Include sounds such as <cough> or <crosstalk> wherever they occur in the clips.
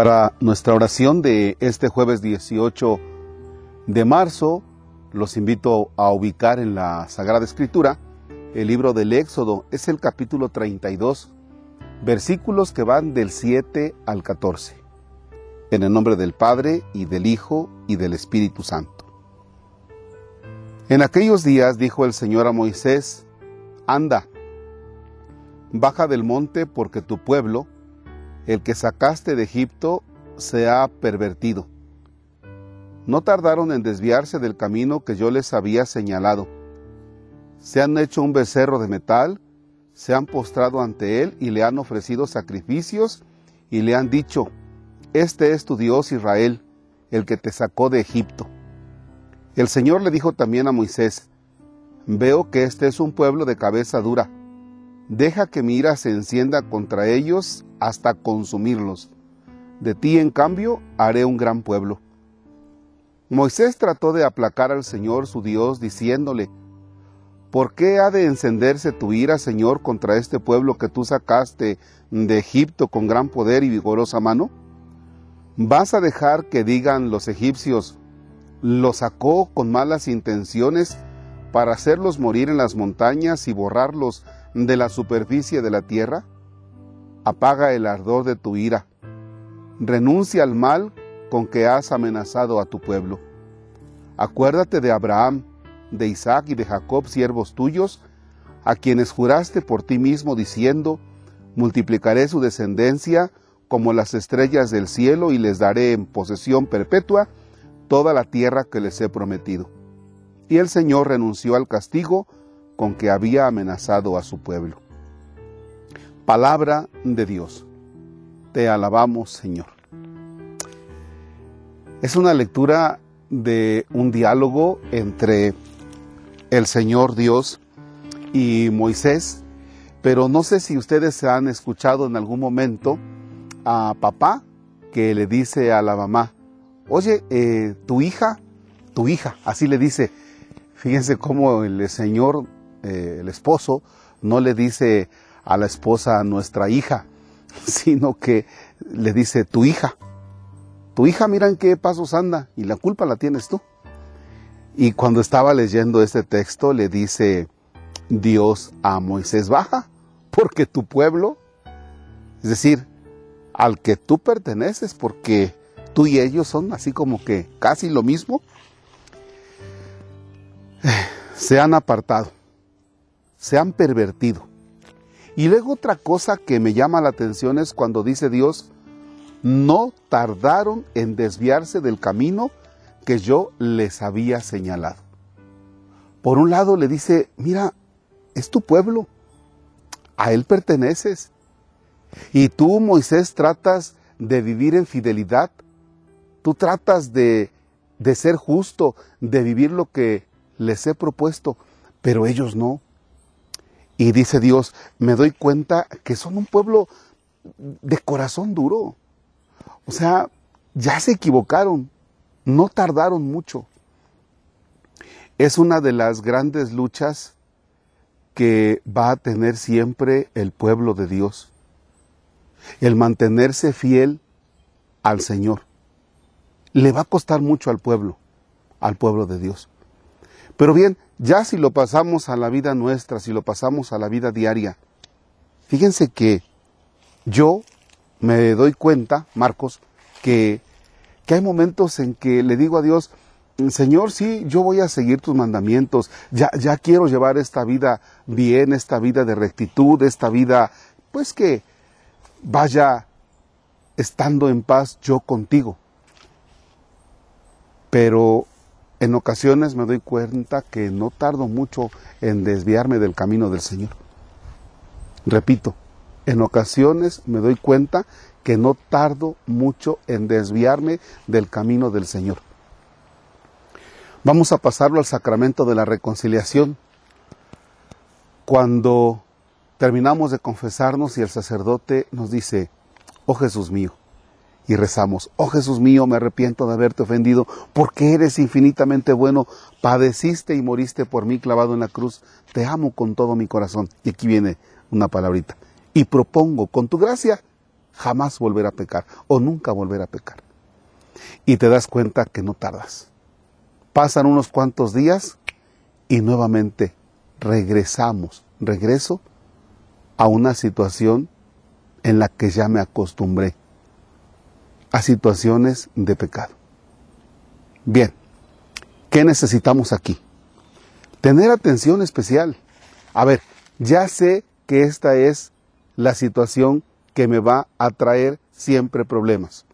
Para nuestra oración de este jueves 18 de marzo, los invito a ubicar en la Sagrada Escritura el libro del Éxodo, es el capítulo 32, versículos que van del 7 al 14. En el nombre del Padre y del Hijo y del Espíritu Santo. En aquellos días dijo el Señor a Moisés, Anda, baja del monte porque tu pueblo, el que sacaste de Egipto, se ha pervertido. No tardaron en desviarse del camino que yo les había señalado. Se han hecho un becerro de metal, se han postrado ante él y le han ofrecido sacrificios y le han dicho, Este es tu Dios Israel, el que te sacó de Egipto. El Señor le dijo también a Moisés, Veo que este es un pueblo de cabeza dura Deja que mi ira se encienda contra ellos hasta consumirlos. De ti, en cambio, haré un gran pueblo. Moisés trató de aplacar al Señor su Dios, diciéndole, ¿Por qué ha de encenderse tu ira, Señor, contra este pueblo que tú sacaste de Egipto con gran poder y vigorosa mano? ¿Vas a dejar que digan los egipcios, lo sacó con malas intenciones para hacerlos morir en las montañas y borrarlos de la superficie de la tierra? Apaga el ardor de tu ira. Renuncia al mal con que has amenazado a tu pueblo. Acuérdate de Abraham, de Isaac y de Jacob, siervos tuyos, a quienes juraste por ti mismo diciendo, multiplicaré su descendencia como las estrellas del cielo y les daré en posesión perpetua toda la tierra que les he prometido. Y el Señor renunció al castigo con que había amenazado a su pueblo. Palabra de Dios. Te alabamos, Señor. Es una lectura de un diálogo entre el Señor Dios y Moisés, pero no sé si ustedes han escuchado en algún momento a papá que le dice a la mamá, oye, eh, tu hija, tu hija, así le dice, fíjense cómo el Señor eh, el esposo no le dice a la esposa nuestra hija, <laughs> sino que le dice tu hija. Tu hija mira en qué pasos anda y la culpa la tienes tú. Y cuando estaba leyendo este texto le dice Dios a Moisés, baja, porque tu pueblo, es decir, al que tú perteneces, porque tú y ellos son así como que casi lo mismo, <sighs> se han apartado se han pervertido. Y luego otra cosa que me llama la atención es cuando dice Dios, no tardaron en desviarse del camino que yo les había señalado. Por un lado le dice, mira, es tu pueblo, a él perteneces. Y tú, Moisés, tratas de vivir en fidelidad, tú tratas de, de ser justo, de vivir lo que les he propuesto, pero ellos no. Y dice Dios, me doy cuenta que son un pueblo de corazón duro. O sea, ya se equivocaron, no tardaron mucho. Es una de las grandes luchas que va a tener siempre el pueblo de Dios. El mantenerse fiel al Señor. Le va a costar mucho al pueblo, al pueblo de Dios. Pero bien, ya si lo pasamos a la vida nuestra, si lo pasamos a la vida diaria, fíjense que yo me doy cuenta, Marcos, que, que hay momentos en que le digo a Dios, Señor, sí, yo voy a seguir tus mandamientos, ya, ya quiero llevar esta vida bien, esta vida de rectitud, esta vida, pues que vaya estando en paz yo contigo. Pero en ocasiones me doy cuenta que no tardo mucho en desviarme del camino del Señor. Repito, en ocasiones me doy cuenta que no tardo mucho en desviarme del camino del Señor. Vamos a pasarlo al sacramento de la reconciliación. Cuando terminamos de confesarnos y el sacerdote nos dice, oh Jesús mío, y rezamos, oh Jesús mío, me arrepiento de haberte ofendido, porque eres infinitamente bueno, padeciste y moriste por mí clavado en la cruz, te amo con todo mi corazón. Y aquí viene una palabrita. Y propongo con tu gracia jamás volver a pecar o nunca volver a pecar. Y te das cuenta que no tardas. Pasan unos cuantos días y nuevamente regresamos, regreso a una situación en la que ya me acostumbré, a situaciones de pecado. Bien, ¿qué necesitamos aquí? Tener atención especial. A ver, ya sé que esta es la situación que me va a traer siempre problemas.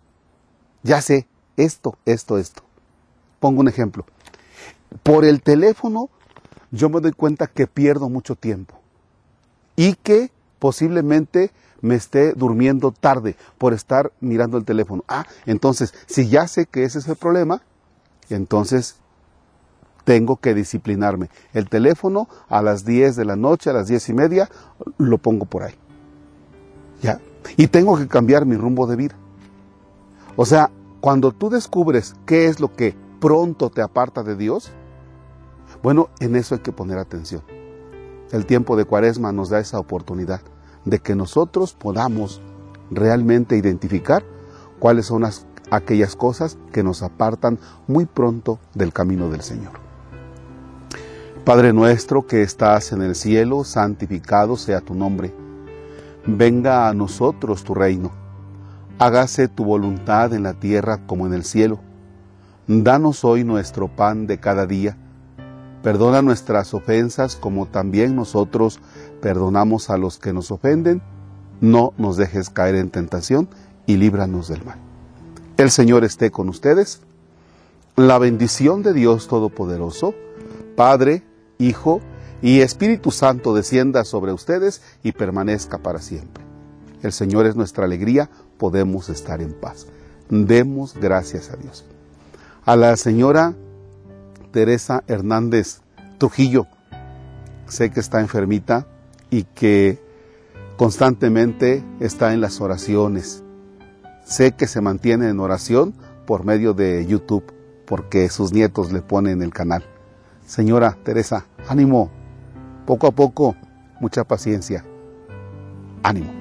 Ya sé, esto, esto, esto. Pongo un ejemplo. Por el teléfono yo me doy cuenta que pierdo mucho tiempo y que posiblemente me esté durmiendo tarde por estar mirando el teléfono. Ah, entonces, si ya sé que ese es el problema, entonces tengo que disciplinarme. El teléfono a las 10 de la noche, a las 10 y media, lo pongo por ahí. Ya. Y tengo que cambiar mi rumbo de vida. O sea, cuando tú descubres qué es lo que pronto te aparta de Dios, bueno, en eso hay que poner atención. El tiempo de cuaresma nos da esa oportunidad de que nosotros podamos realmente identificar cuáles son aquellas cosas que nos apartan muy pronto del camino del Señor. Padre nuestro que estás en el cielo, santificado sea tu nombre. Venga a nosotros tu reino. Hágase tu voluntad en la tierra como en el cielo. Danos hoy nuestro pan de cada día. Perdona nuestras ofensas como también nosotros perdonamos a los que nos ofenden. No nos dejes caer en tentación y líbranos del mal. El Señor esté con ustedes. La bendición de Dios Todopoderoso, Padre, Hijo y Espíritu Santo descienda sobre ustedes y permanezca para siempre. El Señor es nuestra alegría, podemos estar en paz. Demos gracias a Dios. A la señora Teresa Hernández Trujillo, sé que está enfermita y que constantemente está en las oraciones. Sé que se mantiene en oración por medio de YouTube, porque sus nietos le ponen el canal. Señora Teresa, ánimo, poco a poco, mucha paciencia. Ánimo.